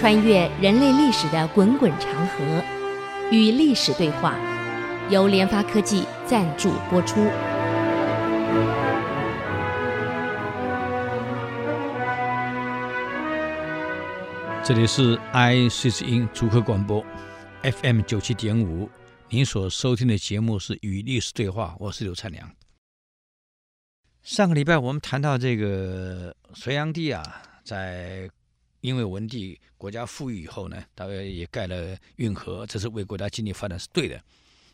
穿越人类历史的滚滚长河，与历史对话，由联发科技赞助播出。这里是 ICC 音主客广播 FM 九七点五，您所收听的节目是《与历史对话》，我是刘灿良。上个礼拜我们谈到这个隋炀帝啊，在因为文帝国家富裕以后呢，大概也盖了运河，这是为国家经济发展是对的。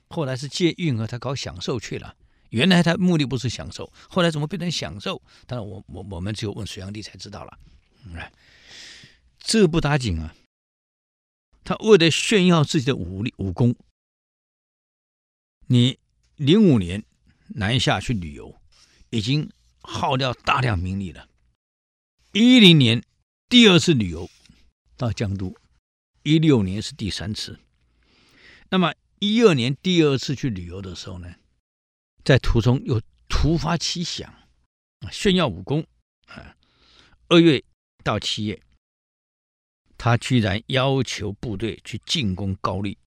后来是借运河他搞享受去了，原来他目的不是享受，后来怎么变成享受？当然我我我们只有问隋炀帝才知道了。哎，这不打紧啊，他为了炫耀自己的武力武功，你零五年南下去旅游。已经耗掉大量民力了。一零年第二次旅游到江都，一六年是第三次。那么一二年第二次去旅游的时候呢，在途中又突发奇想，炫耀武功。啊，二月到七月，他居然要求部队去进攻高丽，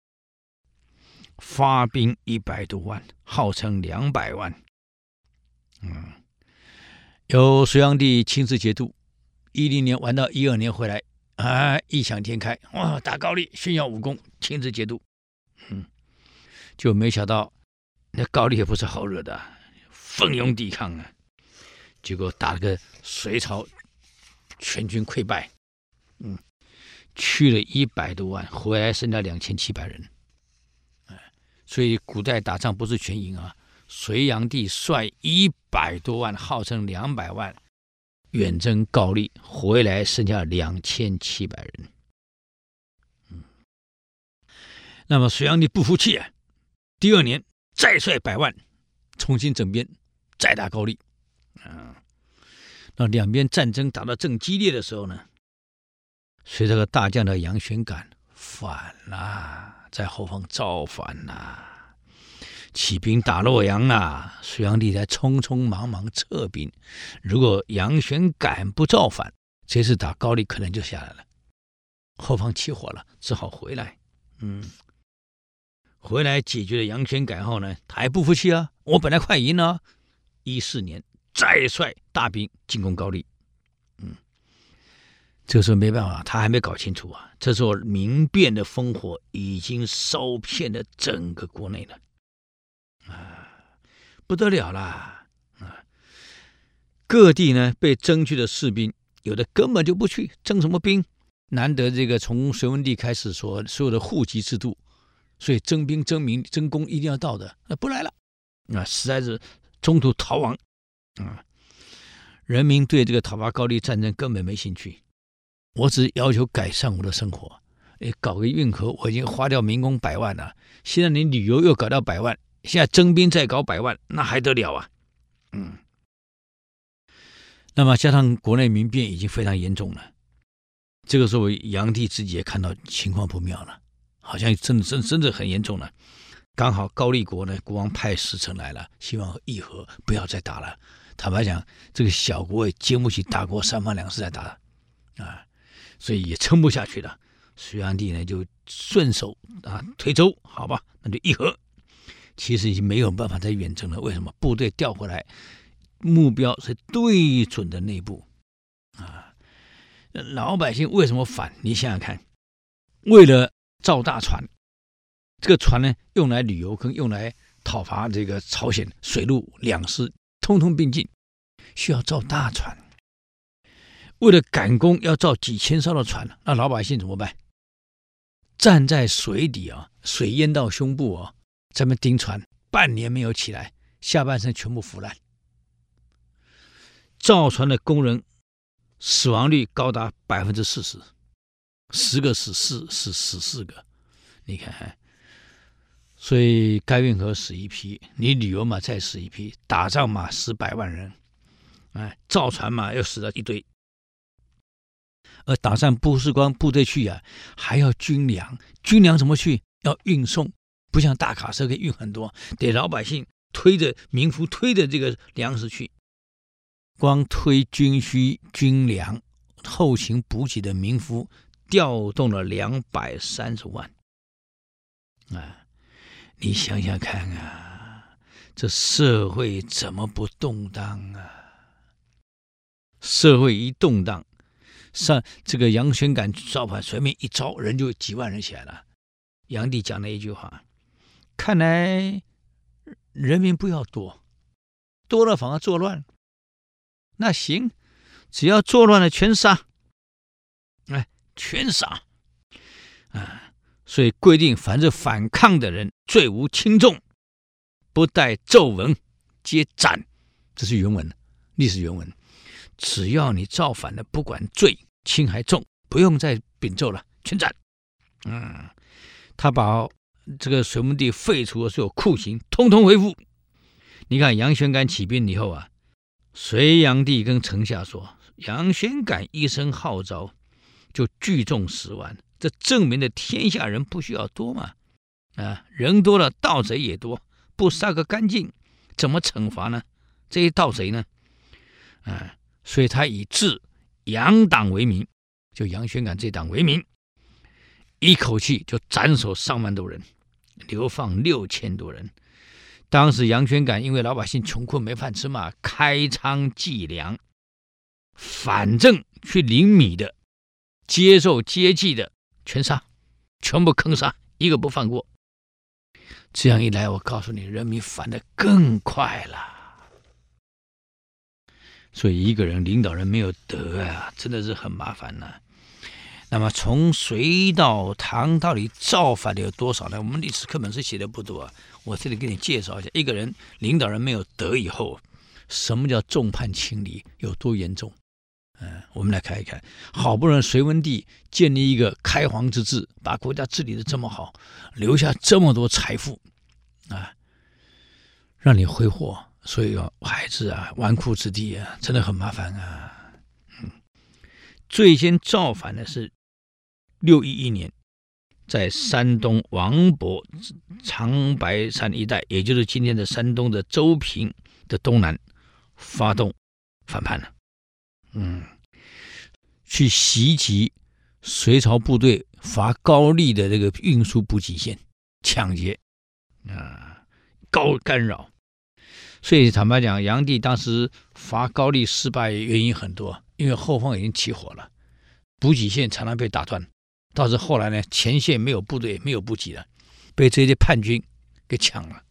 发兵一百多万，号称两百万。嗯，由隋炀帝亲自节度，一零年玩到一二年回来，啊，异想天开，哇，打高丽炫耀武功，亲自节度，嗯，就没想到那高丽也不是好惹的，奋勇抵抗啊，结果打了个隋朝全军溃败，嗯，去了一百多万，回来剩下两千七百人，哎，所以古代打仗不是全赢啊。隋炀帝率一百多万，号称两百万，远征高丽，回来剩下两千七百人。嗯，那么隋炀帝不服气啊，第二年再率百万，重新整编，再打高丽。啊，那两边战争打得正激烈的时候呢，随着个大将的杨玄感反了，在后方造反了。起兵打洛阳啊，隋炀帝才匆匆忙忙撤兵。如果杨玄感不造反，这次打高丽可能就下来了。后方起火了，只好回来。嗯，回来解决了杨玄感后呢，他还不服气啊！我本来快赢了，一四年再率大兵进攻高丽。嗯，这个时候没办法，他还没搞清楚啊。这时候民变的烽火已经烧遍了整个国内了。不得了啦！啊，各地呢被征去的士兵，有的根本就不去，征什么兵？难得这个从隋文帝开始说所有的户籍制度，所以征兵征民征工一定要到的，那不来了，啊，实在是中途逃亡。啊，人民对这个讨伐高丽战争根本没兴趣，我只要求改善我的生活。哎，搞个运河，我已经花掉民工百万了，现在你旅游又搞到百万。现在征兵再搞百万，那还得了啊？嗯，那么加上国内民变已经非常严重了，这个时候炀帝自己也看到情况不妙了，好像真的真真的很严重了。刚好高丽国呢，国王派使臣来了，希望议和，不要再打了。坦白讲，这个小国也经不起大国三番两次再打了啊，所以也撑不下去了。隋炀帝呢就顺手啊推舟，好吧，那就议和。其实已经没有办法再远征了。为什么？部队调回来，目标是对准的内部啊。老百姓为什么反？你想想看，为了造大船，这个船呢，用来旅游跟用来讨伐这个朝鲜，水陆两师通通并进，需要造大船。为了赶工，要造几千艘的船，那老百姓怎么办？站在水底啊，水淹到胸部啊。咱们钉船半年没有起来，下半身全部腐烂。造船的工人死亡率高达百分之四十，十个死四死死四个，你看，所以该运河死一批，你旅游嘛再死一批，打仗嘛死百万人，哎，造船嘛又死了一堆，而打仗不是光部队去呀、还要军粮，军粮怎么去？要运送。不像大卡车可以运很多，得老百姓推着民夫推着这个粮食去，光推军需、军粮、后勤补给的民夫调动了两百三十万。啊，你想想看啊，这社会怎么不动荡啊？社会一动荡，上这个杨玄感造反，随便一招，人就几万人起来了。杨帝讲了一句话：“看来人民不要多，多了反而作乱。那行，只要作乱了全杀，哎，全杀啊！所以规定，凡是反抗的人，罪无轻重，不待奏闻，皆斩。这是原文，历史原文。只要你造反了，不管罪轻还重，不用再禀奏了，全斩。嗯。”他把这个隋文帝废除的所有酷刑，通通恢复。你看杨玄感起兵以后啊，隋炀帝跟臣下说：“杨玄感一声号召，就聚众十万，这证明了天下人不需要多嘛。啊，人多了，盗贼也多，不杀个干净，怎么惩罚呢？这些盗贼呢？啊，所以他以治杨党为名，就杨玄感这党为名。”一口气就斩首上万多人，流放六千多人。当时杨玄感因为老百姓穷困没饭吃嘛，开仓计粮，反正去领米的、接受接济的全杀，全部坑杀，一个不放过。这样一来，我告诉你，人民反的更快了。所以，一个人领导人没有德啊，真的是很麻烦呐、那么从隋到唐到底造反的有多少呢？我们历史课本是写的不多啊，我这里给你介绍一下：一个人领导人没有德以后，什么叫众叛亲离，有多严重？嗯，我们来看一看。好不容易隋文帝建立一个开皇之治，把国家治理得这么好，留下这么多财富啊，让你挥霍，所以啊孩子啊，纨绔子弟啊，真的很麻烦啊。嗯，最先造反的是。六一一年，在山东王勃长白山一带，也就是今天的山东的周平的东南，发动反叛了。嗯，去袭击隋朝部队伐高丽的这个运输补给线，抢劫啊，高干扰。所以坦白讲，炀帝当时伐高丽失败原因很多，因为后方已经起火了，补给线常常被打断。倒是后来呢，前线没有部队，没有补给了，被这些叛军给抢了。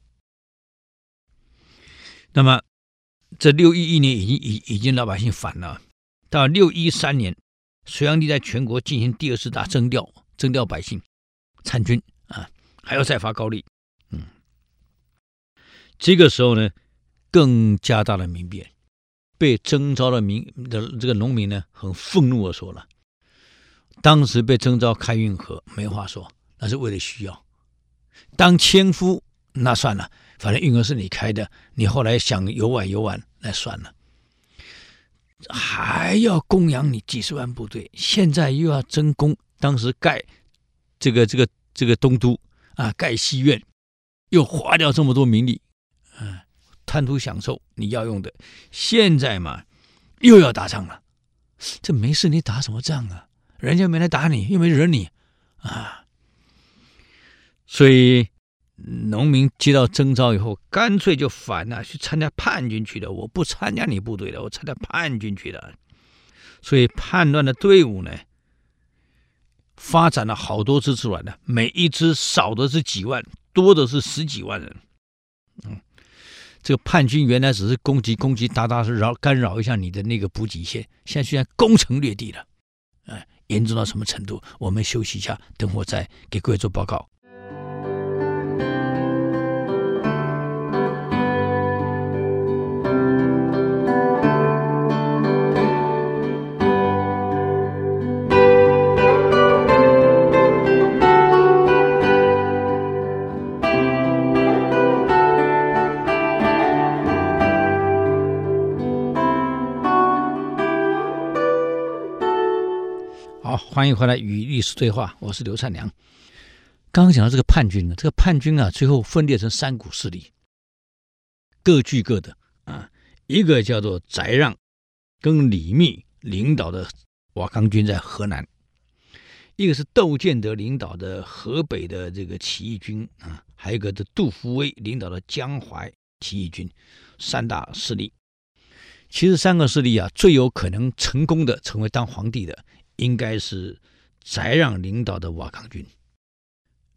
那么，这六一一年已经已已经老百姓反了。到六一三年，隋炀帝在全国进行第二次大征调，征调百姓参军啊，还要再发高丽。嗯，这个时候呢，更加大的民变，被征召的民的这个农民呢，很愤怒的说了。当时被征召开运河，没话说，那是为了需要。当千夫那算了，反正运河是你开的，你后来想游玩游玩，那算了。还要供养你几十万部队，现在又要征工。当时盖这个这个这个东都啊，盖西苑，又花掉这么多民力，啊，贪图享受你要用的。现在嘛，又要打仗了，这没事，你打什么仗啊？人家没来打你，又没惹你，啊！所以农民接到征召以后，干脆就反了，去参加叛军去了。我不参加你部队了，我参加叛军去了。所以叛乱的队伍呢，发展了好多支出来的，每一支少的是几万，多的是十几万人。嗯，这个叛军原来只是攻击攻击，打打扰干扰一下你的那个补给线，现在居然攻城略地了，哎。严重到什么程度？我们休息一下，等会再给各位做报告。欢迎回来与历史对话，我是刘灿良。刚刚讲到这个叛军呢，这个叛军啊，最后分裂成三股势力，各据各的啊。一个叫做翟让跟李密领导的瓦岗军在河南，一个是窦建德领导的河北的这个起义军啊，还有一个是杜伏威领导的江淮起义军，三大势力。其实三个势力啊，最有可能成功的成为当皇帝的，应该是翟让领导的瓦岗军。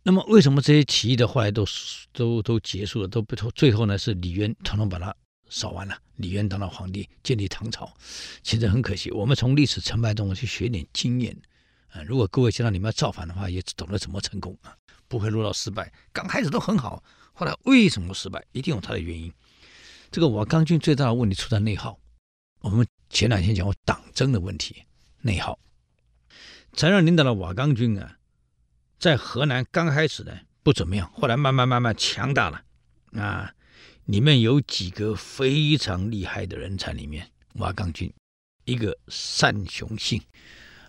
那么为什么这些起义的后来都都都结束了，都不最后呢？是李渊统统把它扫完了，李渊当了皇帝，建立唐朝。其实很可惜，我们从历史成败中去学点经验。啊，如果各位知道你们要造反的话，也懂得怎么成功啊，不会落到失败。刚开始都很好，后来为什么失败？一定有它的原因。这个瓦岗军最大的问题出在内耗。我们前两天讲过党争的问题，内耗。翟让领导的瓦岗军啊，在河南刚开始呢不怎么样，后来慢慢慢慢强大了啊。里面有几个非常厉害的人才里面，瓦岗军，一个单雄信。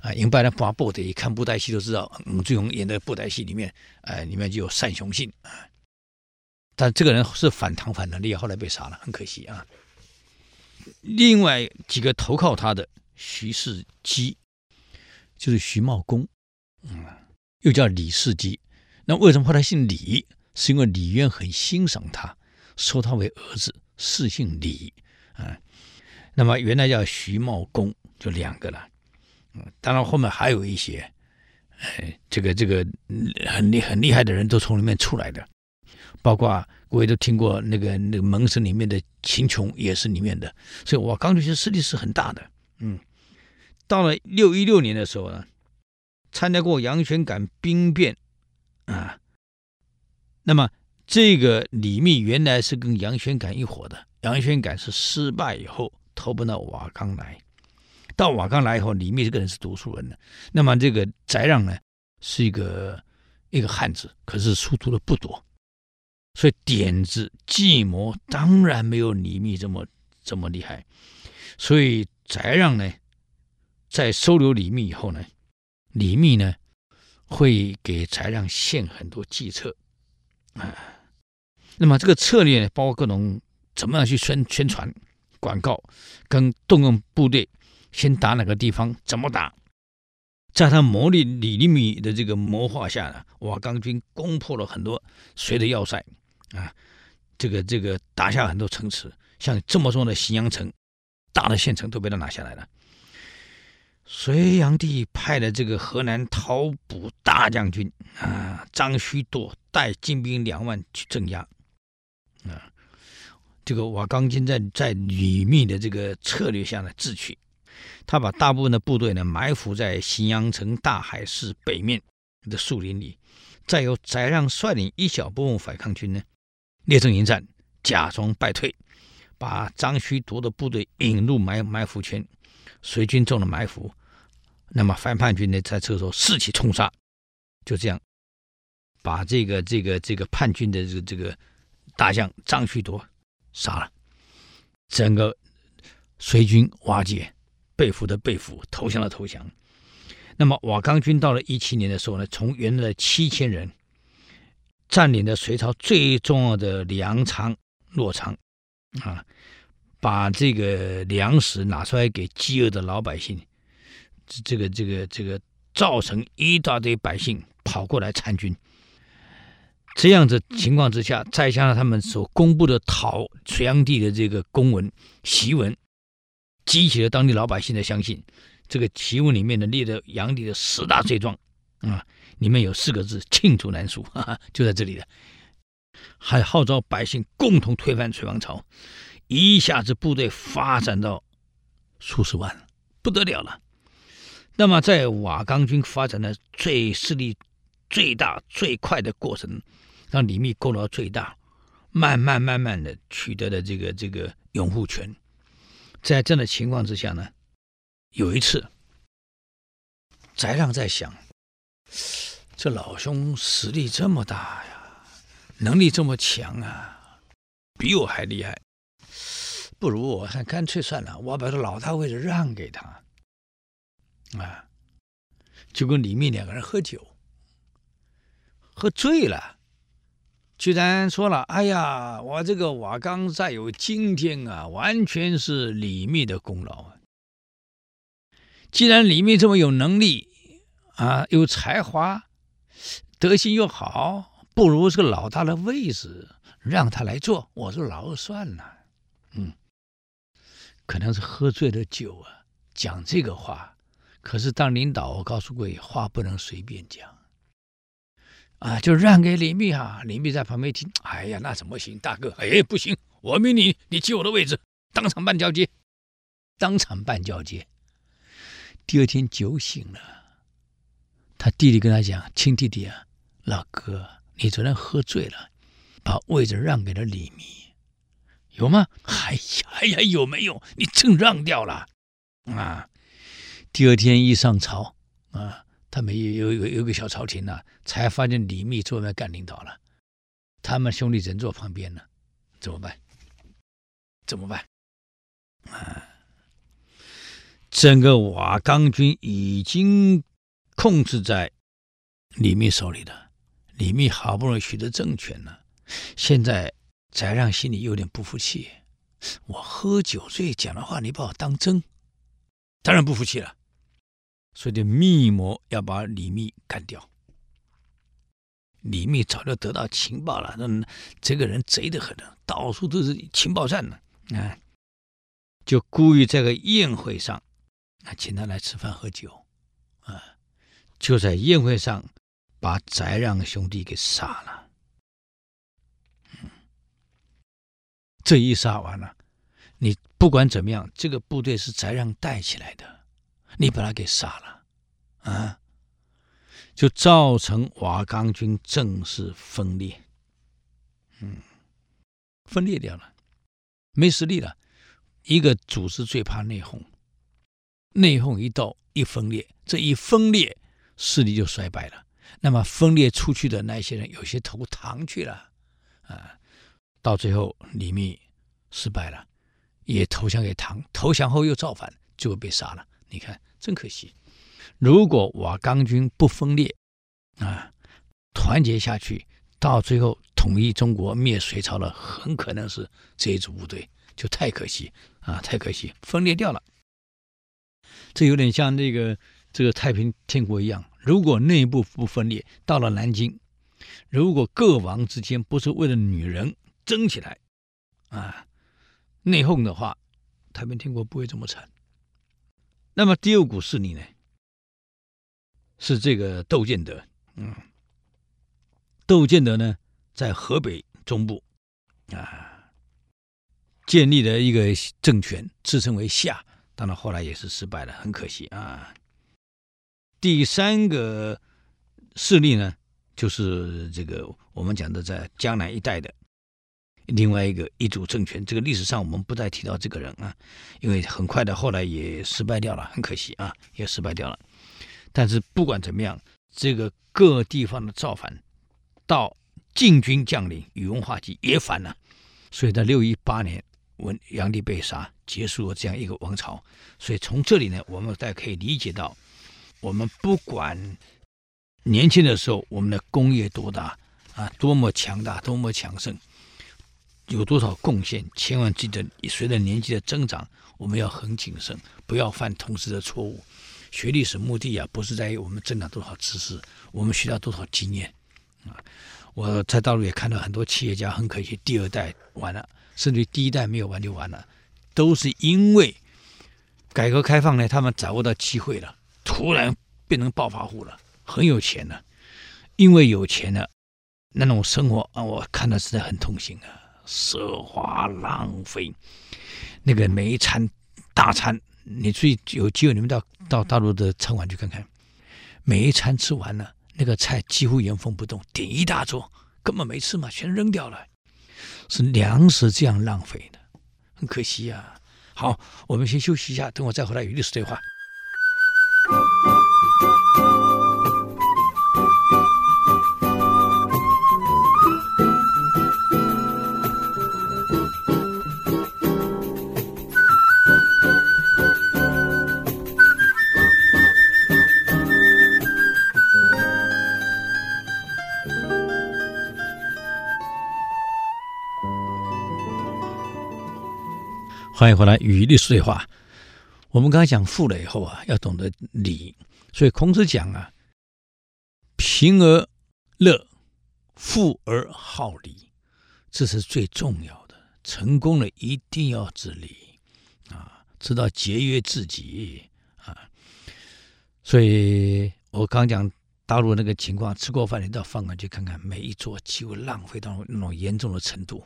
啊，因拜的发布的，一看布袋戏都知道，吴志荣演的布袋戏里面，哎，里面就有单雄信啊。但这个人是反唐反的，厉害，后来被杀了，很可惜啊。另外几个投靠他的，徐世基，就是徐茂公，嗯，又叫李世基。那为什么后来姓李？是因为李渊很欣赏他，收他为儿子，世姓李啊。那么原来叫徐茂公，就两个了。嗯，当然后面还有一些，哎，这个这个很厉很厉害的人都从里面出来的，包括各位都听过那个那个门生里面的秦琼也是里面的，所以瓦岗军其实势力是很大的。嗯，到了六一六年的时候呢，参加过杨玄感兵变啊，那么这个李密原来是跟杨玄感一伙的，杨玄感是失败以后投奔到瓦岗来。到瓦岗来以后，李密这个人是读书人的，那么这个翟让呢，是一个一个汉子，可是书读的不多，所以点子计谋当然没有李密这么这么厉害。所以翟让呢，在收留李密以后呢，李密呢会给翟让献很多计策啊。那么这个策略呢，包括各种怎么样去宣宣传、广告，跟动用部队。先打哪个地方？怎么打？在他谋略李立密的这个谋划下呢，瓦岗军攻破了很多隋的要塞啊，这个这个打下很多城池，像这么重要的荥阳城，大的县城都被他拿下来了。隋炀帝派了这个河南讨捕大将军啊张须多带精兵两万去镇压啊，这个瓦岗军在在李密的这个策略下呢智取。他把大部分的部队呢埋伏在荥阳城大海寺北面的树林里，再由翟让率领一小部分反抗军呢列阵迎战，假装败退，把张须多的部队引入埋埋伏圈，隋军中了埋伏，那么反叛军呢在这时候士气冲杀，就这样把这个这个这个叛军的这个这个大将张须多杀了，整个隋军瓦解。被俘的被俘，投降的投降。那么瓦岗军到了一七年的时候呢，从原来的七千人，占领了隋朝最重要的粮仓洛仓，啊，把这个粮食拿出来给饥饿的老百姓，这个这个这个造成一大堆百姓跑过来参军。这样子情况之下，再加上他们所公布的讨隋炀帝的这个公文檄文。激起了当地老百姓的相信，这个檄文里面呢列的炀帝的十大罪状啊，里面有四个字“罄竹难书”，哈哈，就在这里了。还号召百姓共同推翻隋王朝，一下子部队发展到数十万，不得了了。那么在瓦岗军发展的最势力最大最快的过程，让李密功劳最大，慢慢慢慢的取得了这个这个拥护权。在这样的情况之下呢，有一次，翟让在想，这老兄实力这么大呀，能力这么强啊，比我还厉害，不如我还干脆算了，我把这老大位置让给他，啊，就跟李密两个人喝酒，喝醉了。居然说了：“哎呀，我这个瓦岗再有今天啊，完全是李密的功劳啊！既然李密这么有能力啊，有才华，德行又好，不如这个老大的位置，让他来做。我说老二算了，可能是喝醉了酒啊，讲这个话。可是当领导，我告诉各位，话不能随便讲。啊，就让给李密哈，李密在旁边听，哎呀，那怎么行？大哥，哎，不行，我命令你，你接我的位置，当场办交接，当场办交接。第二天酒醒了，他弟弟跟他讲：“亲弟弟啊，老哥，你昨天喝醉了，把位置让给了李密，有吗？哎呀，哎呀，有没有？你真让掉了啊！第二天一上朝啊。”他们有有有有个小朝廷呢、才发现李密坐那干领导了，他们兄弟人坐旁边呢，怎么办？怎么办？啊，整个瓦岗军已经控制在李密手里了。李密好不容易取得政权了，现在翟让心里有点不服气。我喝酒醉讲的话，你把我当真？当然不服气了。所以就密谋要把李密干掉。李密早就得到情报了，那这个人贼得很，到处都是情报站呢。啊，就故意在个宴会上，啊，请他来吃饭喝酒，啊，就在宴会上把翟让兄弟给杀了。这一杀完了，你不管怎么样，这个部队是翟让带起来的。你把他给杀了，啊，就造成瓦岗军正式分裂，嗯，分裂掉了，没实力了。一个组织最怕内讧，内讧一到一分裂，这一分裂势力就衰败了。那么分裂出去的那些人，有些投唐去了，啊，到最后李密失败了，也投降给唐，投降后又造反，最后被杀了。你看，真可惜。如果瓦岗军不分裂，啊，团结下去，到最后统一中国、灭隋朝了，很可能是这一支部队，就太可惜啊，太可惜，分裂掉了。这有点像那个这个太平天国一样，如果内部不分裂，到了南京，如果各王之间不是为了女人争起来，啊，内讧的话，太平天国不会这么惨。那么第二股势力呢，是这个窦建德。嗯，窦建德呢，在河北中部啊，建立了一个政权，自称为夏，当然后来也是失败了，很可惜啊。第三个势力呢，就是这个我们讲的在江南一带的。另外一个一组政权，这个历史上我们不再提到这个人啊，因为很快的后来也失败掉了，很可惜啊，也失败掉了。但是不管怎么样，这个各地方的造反，到晋军将领宇文化及也反了，所以在六一八年，文炀帝被杀，结束了这样一个王朝。所以从这里呢，我们大家可以理解到，我们不管年轻的时候我们的功业多大啊，多么强大，多么强盛。有多少贡献？千万记得，随着年纪的增长，我们要很谨慎，不要犯同时的错误。学历史目的啊，不是在于我们增长多少知识，我们学到多少经验啊。我在大陆也看到很多企业家，很可惜，第二代完了，甚至第一代没有完就完了，都是因为改革开放呢，他们掌握到机会了，突然变成暴发户了，很有钱了。因为有钱了，那种生活啊，我看的实在很痛心啊。奢华浪费，那个每一餐大餐，你最有机会你们到到大陆的餐馆去看看，每一餐吃完了，那个菜几乎原封不动，点一大桌，根本没吃嘛，全扔掉了，是粮食这样浪费的，很可惜呀、啊。好，我们先休息一下，等我再回来与历史对话。欢迎回来与历史对话。我们刚才讲富了以后啊，要懂得礼，所以孔子讲啊，贫而乐，富而好礼，这是最重要的。成功了一定要自理啊，知道节约自己啊。所以我刚讲大陆那个情况，吃过饭你到饭馆去看看，每一桌几乎浪费到那种严重的程度。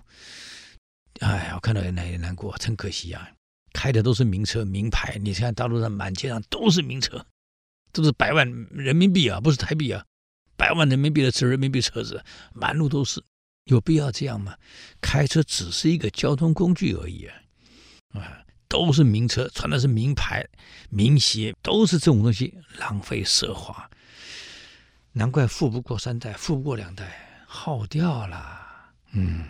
哎呀，我看到也难也难过，真可惜啊！开的都是名车名牌，你看大陆上满街上都是名车，都是百万人民币啊，不是台币啊，百万人民币的车，人民币车子满路都是，有必要这样吗？开车只是一个交通工具而已啊！啊，都是名车，穿的是名牌名鞋，都是这种东西，浪费奢华，难怪富不过三代，富不过两代，耗掉了。嗯。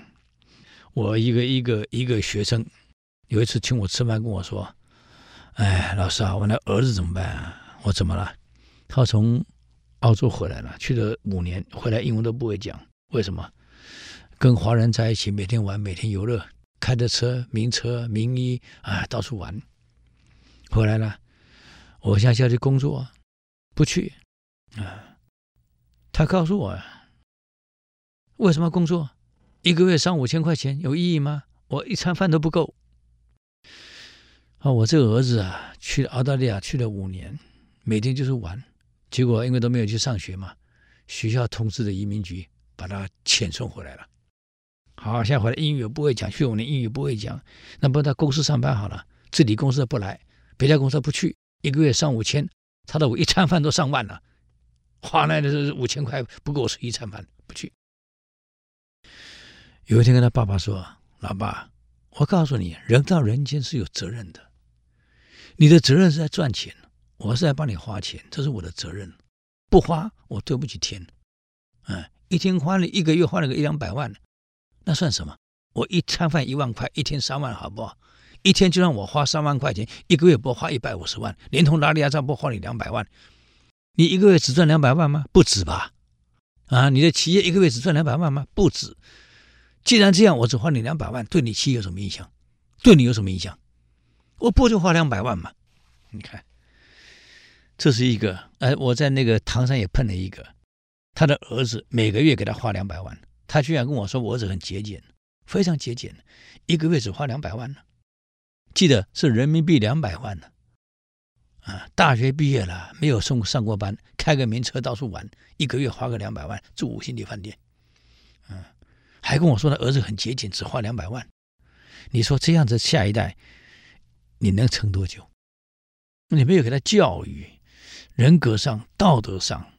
我一个一个一个学生，有一次请我吃饭，跟我说：“哎，老师啊，我那儿子怎么办啊？我怎么了？他从澳洲回来了，去了五年，回来英文都不会讲。为什么？跟华人在一起，每天玩，每天游乐，开着车，名车、名医啊，到处玩。回来了，我现在叫他去工作，不去啊。他告诉我，为什么工作？”一个月上五千块钱有意义吗？我一餐饭都不够。啊，我这个儿子啊，去澳大利亚去了五年，每天就是玩，结果因为都没有去上学嘛，学校通知的移民局把他遣送回来了。好，现在回来英语不会讲，去五年英语不会讲，那不在公司上班好了，自己公司不来，别家公司不去，一个月上五千，差到我一餐饭都上万了，花来的是五千块不够吃一餐饭，不去。有一天跟他爸爸说：“老爸，我告诉你，人到人间是有责任的。你的责任是在赚钱，我是在帮你花钱，这是我的责任。不花，我对不起天。嗯，一天花了一个月花了个一两百万，那算什么？我一餐饭一万块，一天三万，好不好？一天就让我花三万块钱，一个月不花一百五十万，连同哪里压账不花你两百万？你一个月只赚两百万吗？不止吧？啊，你的企业一个月只赚两百万吗？不止。”既然这样，我只花你两百万，对你妻有什么影响？对你有什么影响？我不就花两百万吗？你看，这是一个。哎，我在那个唐山也碰了一个，他的儿子每个月给他花两百万，他居然跟我说我儿子很节俭，非常节俭，一个月只花两百万呢。记得是人民币两百万呢。啊，大学毕业了，没有送上过班，开个名车到处玩，一个月花个两百万，住五星级饭店。还跟我说他儿子很节俭，只花两百万。你说这样子下一代，你能撑多久？你没有给他教育，人格上、道德上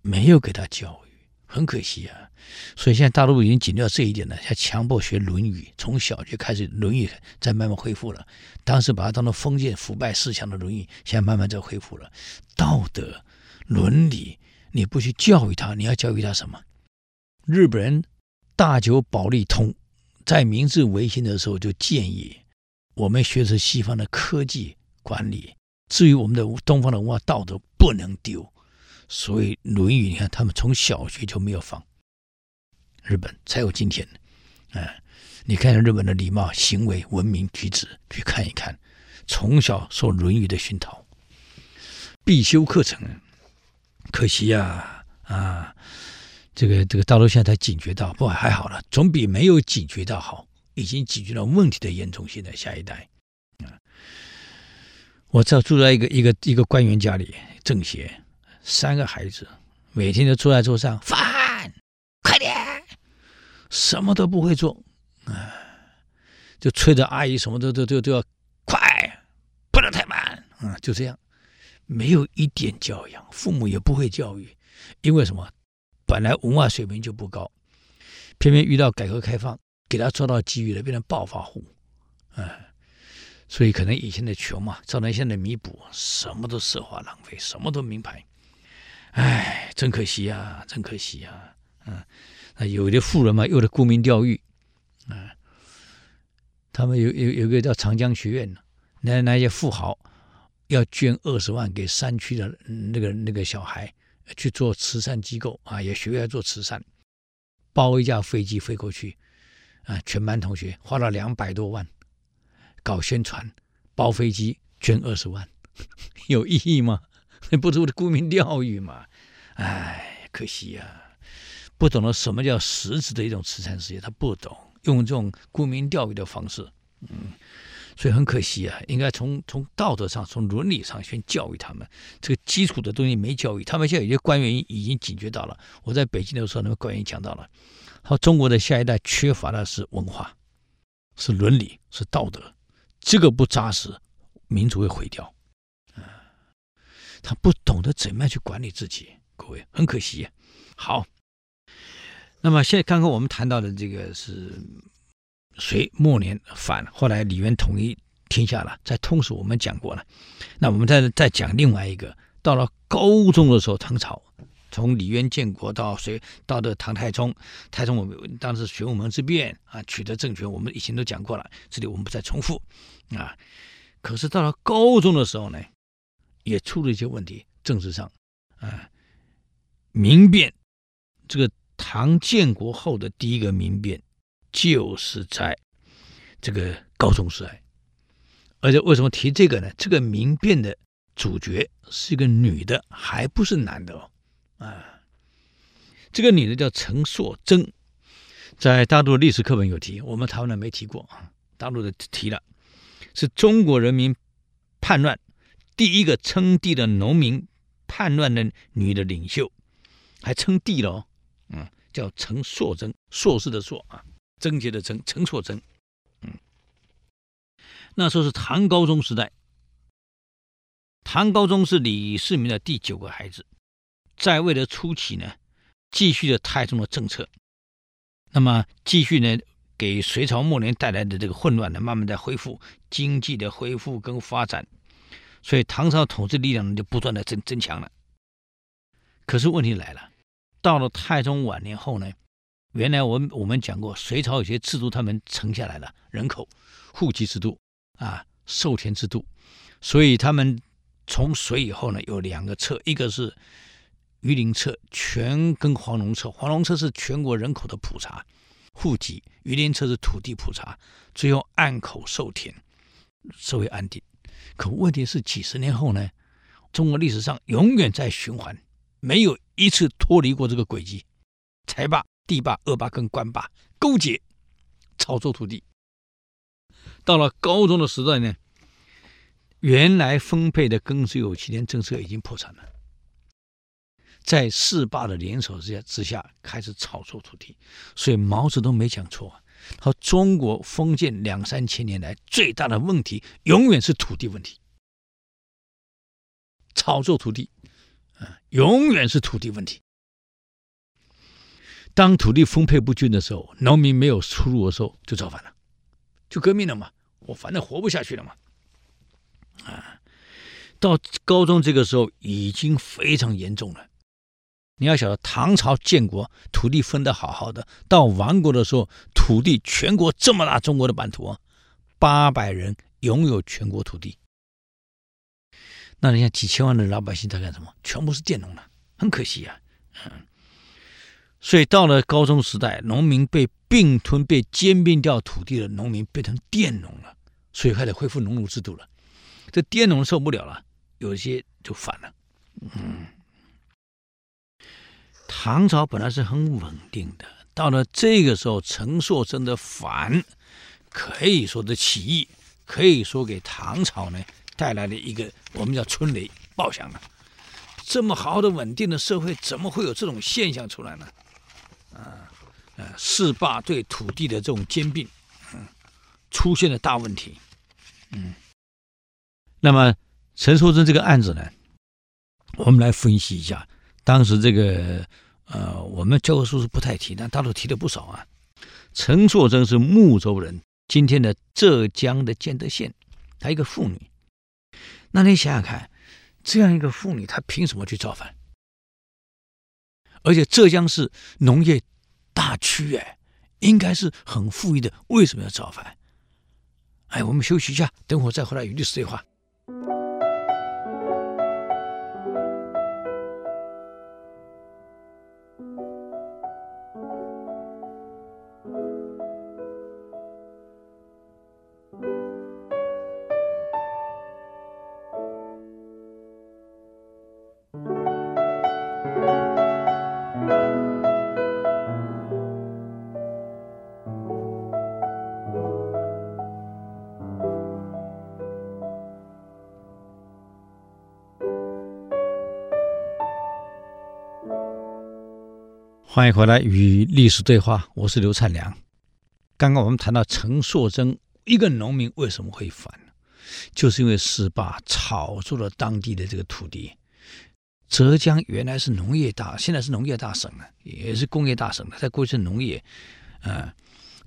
没有给他教育，很可惜啊。所以现在大陆已经紧掉这一点了，要强迫学《论语》，从小就开始，《论语》在慢慢恢复了。当时把它当做封建腐败思想的《论语》，现在慢慢在恢复了。道德、伦理，你不去教育他，你要教育他什么？日本人。大久保利通在明治维新的时候就建议我们学的是西方的科技管理，至于我们的东方的文化道德不能丢。所以《论语》，你看他们从小学就没有放，日本才有今天。哎，你看日本的礼貌、行为、文明举止，去看一看，从小受《论语》的熏陶，必修课程。可惜呀，啊这个这个大陆现在才警觉到，不过还好了，总比没有警觉到好。已经警觉到问题的严重性的下一代，啊，我这住在一个一个一个官员家里，政协三个孩子，每天都坐在桌上，饭快点，什么都不会做，啊，就催着阿姨什么都都都都要快，不能太慢，啊，就这样，没有一点教养，父母也不会教育，因为什么？本来文化水平就不高，偏偏遇到改革开放，给他抓到机遇了，变成暴发户，哎，所以可能以前的穷嘛，造成现在弥补，什么都奢华浪费，什么都名牌，哎，真可惜呀，真可惜呀，嗯，那有的富人嘛，又得沽名钓誉，啊，他们有有有个叫长江学院的，那那些富豪要捐二十万给山区的那个那个小孩。去做慈善机构啊，也学会做慈善，包一架飞机飞过去，啊，全班同学花了两百多万搞宣传，包飞机捐二十万，有意义吗？那 不是为了沽名钓誉吗？哎。可惜呀、不懂得什么叫实质的一种慈善事业，他不懂用这种沽名钓誉的方式，嗯，所以很可惜啊，应该从从道德上、从伦理上先教育他们，这个基础的东西没教育，他们现在有些官员已经警觉到了。我在北京的时候，那个官员讲到了，他说中国的下一代缺乏的是文化，是伦理，是道德，这个不扎实，民族会毁掉。啊他不懂得怎么样去管理自己，各位很可惜。好，那么现在刚刚我们谈到的这个是隋末年反，后来李渊统一天下了，在通史我们讲过了。那我们再再讲另外一个，到了高宗的时候，唐朝从李渊建国到隋，到的唐太宗，太宗我们当时玄武门之变啊，取得政权，我们以前都讲过了，这里我们不再重复啊。可是到了高宗的时候呢？也出了一些问题，政治上，啊，民变，这个唐建国后的第一个民变，就是在这个高宗时代，而且为什么提这个呢？这个民变的主角是一个女的，还不是男的哦，啊，这个女的叫陈硕真，在大陆的历史课本有提，我们台湾的没提过啊，大陆的提了，是中国人民叛乱。第一个称帝的农民叛乱的女的领袖，还称帝了哦，嗯，叫陈硕真，硕士的硕啊，贞洁的贞，陈硕贞，嗯，那时候是唐高宗时代，唐高宗是李世民的第九个孩子，在位的初期呢，继续了太宗的政策，那么继续呢，给隋朝末年带来的这个混乱呢，慢慢的恢复经济的恢复跟发展。所以唐朝统治力量就不断的增增强了。可是问题来了，到了太宗晚年后呢，原来我们我们讲过，隋朝有些制度他们承下来了，人口户籍制度啊，授田制度。所以他们从隋以后呢，有两个册，一个是榆林册，全跟黄龙册，黄龙册是全国人口的普查户籍，榆林册是土地普查，最后按口授田，社会安定。可问题是，几十年后呢？中国历史上永远在循环，没有一次脱离过这个轨迹。财霸、地霸、恶霸跟官霸勾结，炒作土地。到了高中的时代呢，原来分配的耕种有七年政策已经破产了，在四霸的联手之下之下，开始炒作土地。所以毛泽东没讲错啊。和中国封建两三千年来最大的问题，永远是土地问题，炒作土地，啊，永远是土地问题。当土地分配不均的时候，农民没有出路的时候，就造反了，就革命了嘛。我反正活不下去了嘛，啊，到高中这个时候已经非常严重了。你要晓得，唐朝建国，土地分得好好的，到亡国的时候，土地全国这么大，中国的版图啊，八百人拥有全国土地。那你想几千万的老百姓在干什么？全部是佃农了，很可惜啊。嗯，所以到了高宗时代，农民被并吞、被兼并掉土地的农民变成佃农了，所以开始恢复农奴制度了。这佃农受不了了，有些就反了。嗯。唐朝本来是很稳定的，到了这个时候，陈硕真的反，可以说的起义，可以说给唐朝呢带来了一个我们叫春雷爆响了。这么好的稳定的社会，怎么会有这种现象出来呢？啊，呃，四霸对土地的这种兼并，嗯，出现了大问题。嗯，那么陈硕珍这个案子呢，我们来分析一下。当时这个呃，我们教科书是不太提，但大陆提的不少啊。陈硕珍是睦州人，今天的浙江的建德县，她一个妇女。那你想想看，这样一个妇女，她凭什么去造反？而且浙江是农业大区，哎，应该是很富裕的，为什么要造反？哎，我们休息一下，等会再回来与律师对话。欢迎回来与历史对话，我是刘灿良。刚刚我们谈到陈硕真，一个农民为什么会反？就是因为施霸炒作了当地的这个土地。浙江原来是农业大，现在是农业大省了，也是工业大省了。在过去农业，啊，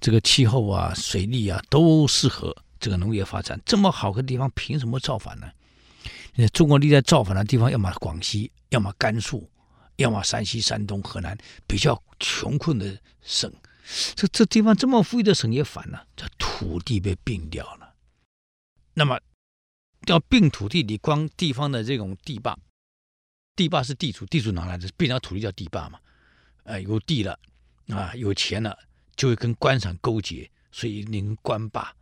这个气候啊、水利啊都适合这个农业发展。这么好的地方，凭什么造反呢？中国历代造反的地方，要么广西，要么甘肃。要么山西、山东、河南比较穷困的省，这这地方这么富裕的省也反了，这土地被并掉了。那么要并土地，你光地方的这种地霸，地霸是地主，地主哪来的？并掉土地叫地霸嘛？呃，有地了啊，有钱了，就会跟官场勾结，所以你官霸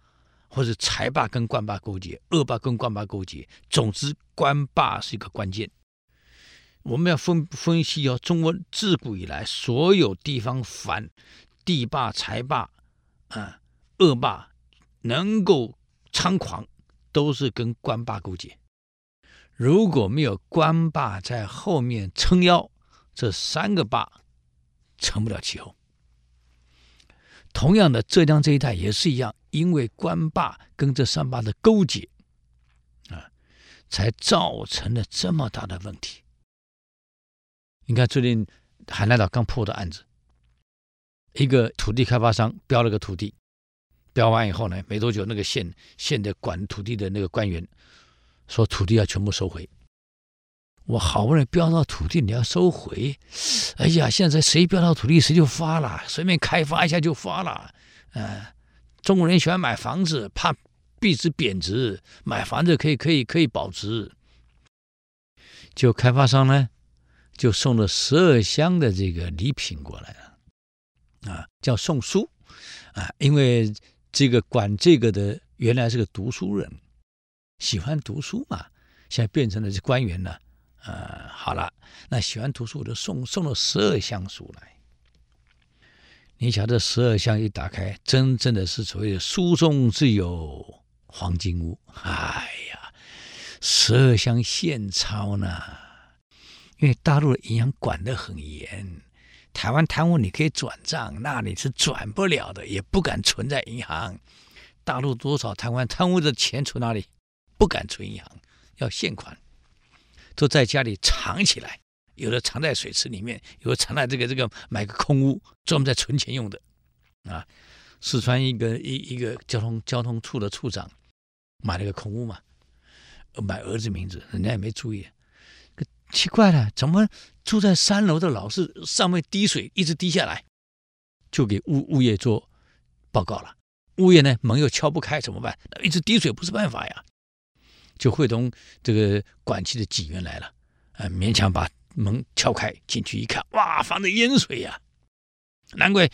或者财霸跟官霸勾结，恶霸跟官霸勾结，总之官霸是一个关键。我们要分分析哦，中国自古以来所有地方反地霸、财霸、啊恶霸能够猖狂，都是跟官霸勾结。如果没有官霸在后面撑腰，这三个霸成不了气候。同样的，浙江这一带也是一样，因为官霸跟这三霸的勾结，啊，才造成了这么大的问题。你看最近海南岛刚破的案子，一个土地开发商标了个土地，标完以后呢，没多久那个县县的管土地的那个官员说土地要全部收回。我好不容易标到土地，你要收回？哎呀，现在谁标到土地谁就发了，随便开发一下就发了。嗯、中国人喜欢买房子，怕币值贬值，买房子可以可以可以保值。就开发商呢？就送了十二箱的这个礼品过来了，啊，叫送书，啊，因为这个管这个的原来是个读书人，喜欢读书嘛，现在变成了这官员了，啊，好了，那喜欢读书我就送送了十二箱书来，你瞧这十二箱一打开，真正的是所谓的书中自有黄金屋，哎呀，十二箱现钞呢。因为大陆的银行管得很严，台湾贪污你可以转账，那里是转不了的，也不敢存在银行。大陆多少台湾贪污的钱存哪里？不敢存银行，要现款，都在家里藏起来，有的藏在水池里面，有的藏在这个这个买个空屋，专门在存钱用的。啊，四川一个一一个交通交通处的处长买了个空屋嘛，买儿子名字，人家也没注意。奇怪了，怎么住在三楼的老是上面滴水，一直滴下来，就给物物业做报告了。物业呢，门又敲不开，怎么办？一直滴水不是办法呀，就会同这个管气的警员来了，啊，勉强把门敲开，进去一看，哇，房子淹水呀！难怪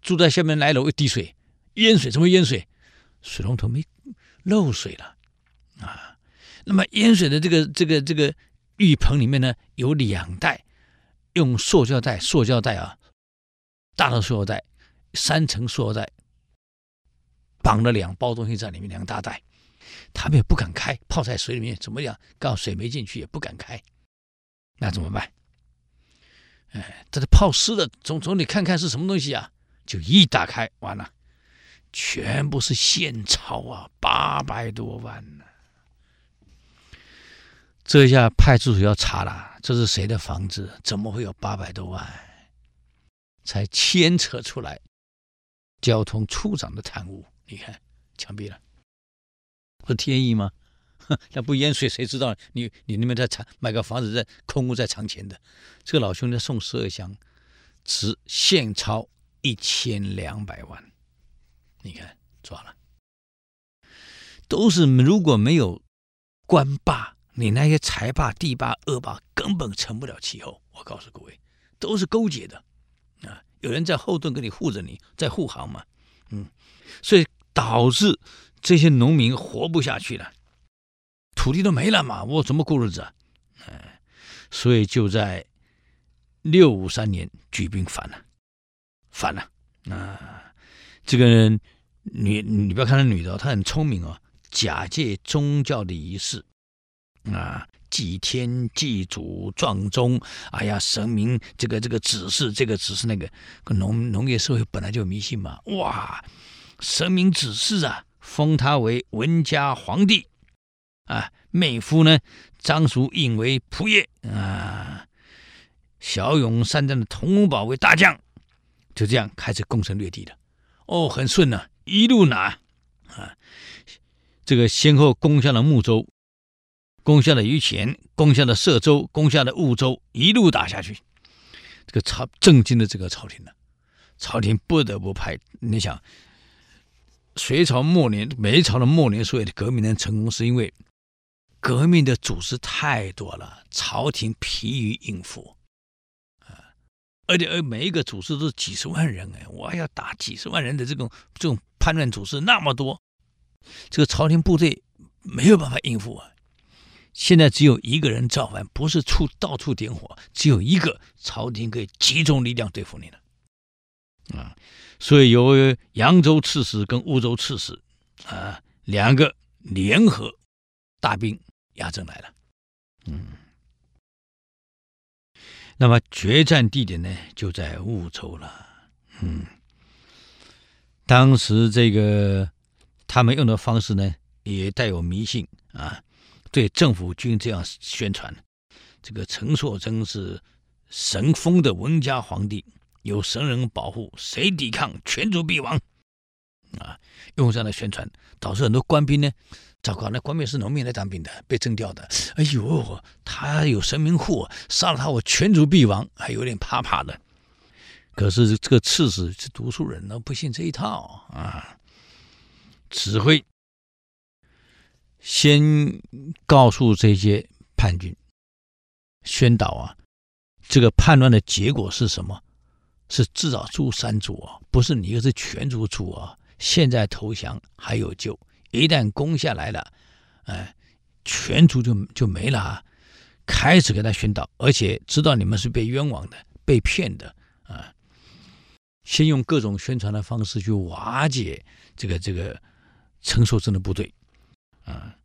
住在下面来楼一滴水，淹水，怎么淹水？水龙头没漏水了啊！那么淹水的这个这个这个。浴盆里面呢，有两袋，用塑胶袋，塑胶袋啊，大的塑胶袋，三层塑胶袋，绑了两包东西在里面，两大袋，他们也不敢开，泡在水里面怎么样？刚好水没进去，也不敢开，那怎么办？哎，这是泡湿的，总总得看看是什么东西啊？就一打开，完了，全部是现钞啊，八百多万呢。这下派出所要查了，这是谁的房子？怎么会有八百多万？才牵扯出来交通处长的贪污。你看，枪毙了，不是天意吗？那不淹水，谁知道你你那边在藏买个房子在空屋在藏钱的？这个老兄弟送十二箱，值现钞一千两百万。你看抓了，都是如果没有官霸。你那些财霸、地霸、恶霸根本成不了气候。我告诉各位，都是勾结的啊！有人在后盾给你护着你，在护航嘛，嗯，所以导致这些农民活不下去了，土地都没了嘛，我怎么过日子啊？哎，所以就在六五三年举兵反了，反了啊！这个女，你不要看她女的，她很聪明哦，假借宗教的仪式。啊，祭天祭祖撞钟，哎呀，神明这个这个指示，这个指示那个，农农业社会本来就迷信嘛，哇，神明指示啊，封他为文家皇帝，啊，妹夫呢，张叔印为仆射，啊，骁勇善战的佟文宝为大将，就这样开始攻城略地了，哦，很顺呐、啊，一路拿。啊，这个先后攻下了睦州，攻下了榆钱，攻下了歙州，攻下了婺州，一路打下去，这个朝震惊了这个朝廷了，朝廷不得不派。你想，隋朝末年，每一朝的末年，所有的革命能成功，是因为革命的组织太多了，朝廷疲于应付啊，而且而每一个组织都是几十万人哎，我要打几十万人的这种这种叛乱组织那么多。这个朝廷部队没有办法应付啊！现在只有一个人造反，不是处到处点火，只有一个朝廷可以集中力量对付你了啊！所以由扬州刺史跟婺州刺史啊两个联合大兵压阵来了，嗯，那么决战地点呢就在婺州了，嗯，当时这个。他们用的方式呢，也带有迷信啊。对政府军这样宣传：这个陈硕真是神封的文家皇帝，有神人保护，谁抵抗，全族必亡。啊，用这样的宣传，导致很多官兵呢，糟糕，那官兵是农民来当兵的，被征调的。哎呦，他有神明护，杀了他，我全族必亡，还有点怕怕的。可是这个刺史是读书人呢，不信这一套啊。指挥先告诉这些叛军，宣导啊，这个叛乱的结果是什么？是至少诛三族啊，不是你一个是全族诛啊。现在投降还有救，一旦攻下来了，哎，全族就就没了啊。开始给他宣导，而且知道你们是被冤枉的、被骗的啊。先用各种宣传的方式去瓦解这个这个。陈硕真的部队，啊，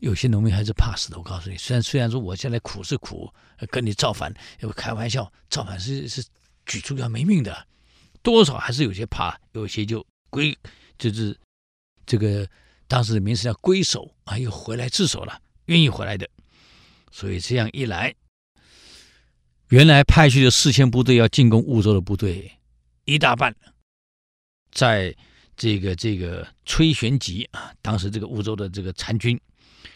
有些农民还是怕死的。我告诉你，虽然虽然说我现在苦是苦，跟你造反，要开玩笑，造反是是举出要没命的，多少还是有些怕，有些就归，就是这个当时的名词叫归守啊，又回来自首了，愿意回来的。所以这样一来，原来派去的四千部队要进攻婺州的部队，一大半在。这个这个崔玄吉啊，当时这个婺州的这个参军，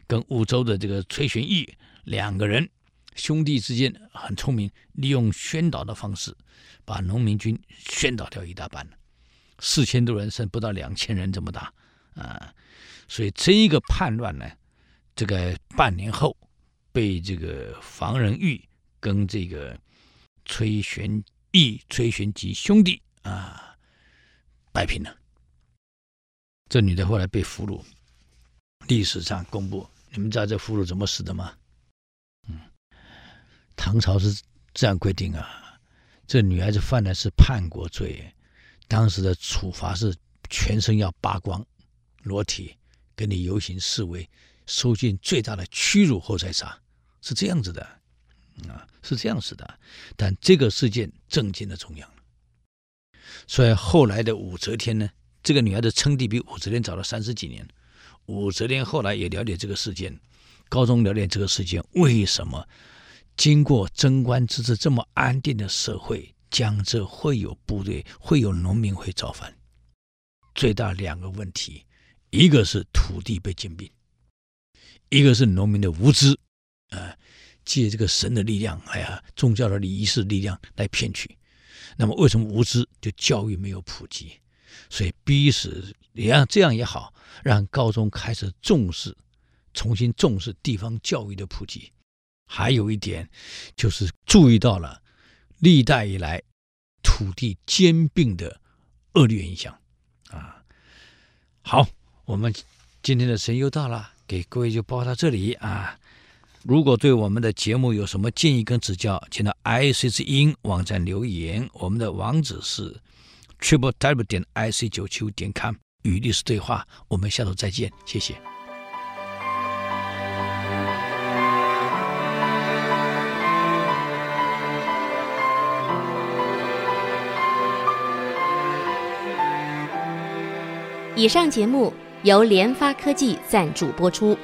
跟婺州的这个崔玄义两个人兄弟之间很聪明，利用宣导的方式，把农民军宣导掉一大半，四千多人剩不到两千人这么大啊，所以这一个叛乱呢，这个半年后被这个房仁裕跟这个崔玄义、崔玄吉兄弟啊摆平了。这女的后来被俘虏，历史上公布。你们知道这俘虏怎么死的吗？嗯，唐朝是这样规定啊。这女孩子犯的是叛国罪，当时的处罚是全身要扒光，裸体跟你游行示威，受尽最大的屈辱后再杀，是这样子的啊，是这样子的。但这个事件震惊了中央，所以后来的武则天呢？这个女孩子称帝比武则天早了三十几年，武则天后来也了解这个事件，高宗了解这个事件，为什么经过贞观之治这么安定的社会，江浙会有部队，会有农民会造反？最大两个问题，一个是土地被兼并，一个是农民的无知，啊，借这个神的力量，哎呀，宗教的仪式力量来骗取。那么为什么无知？就教育没有普及。所以逼使也让这样也好，让高中开始重视，重新重视地方教育的普及。还有一点就是注意到了历代以来土地兼并的恶劣影响啊。好，我们今天的时间又到了，给各位就报到这里啊。如果对我们的节目有什么建议跟指教，请到 IC 之音网站留言，我们的网址是。Triple Type 点 I C 九七五点 com 与历史对话，我们下周再见，谢谢。以上节目由联发科技赞助播出。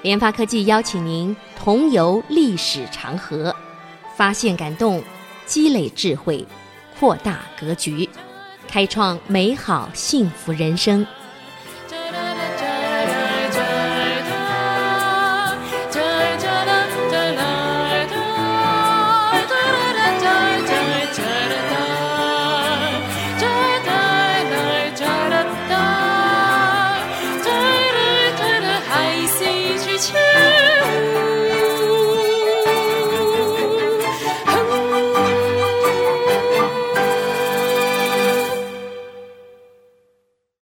联发科技邀请您同游历史长河，发现感动，积累智慧。扩大格局开创美好幸福人生。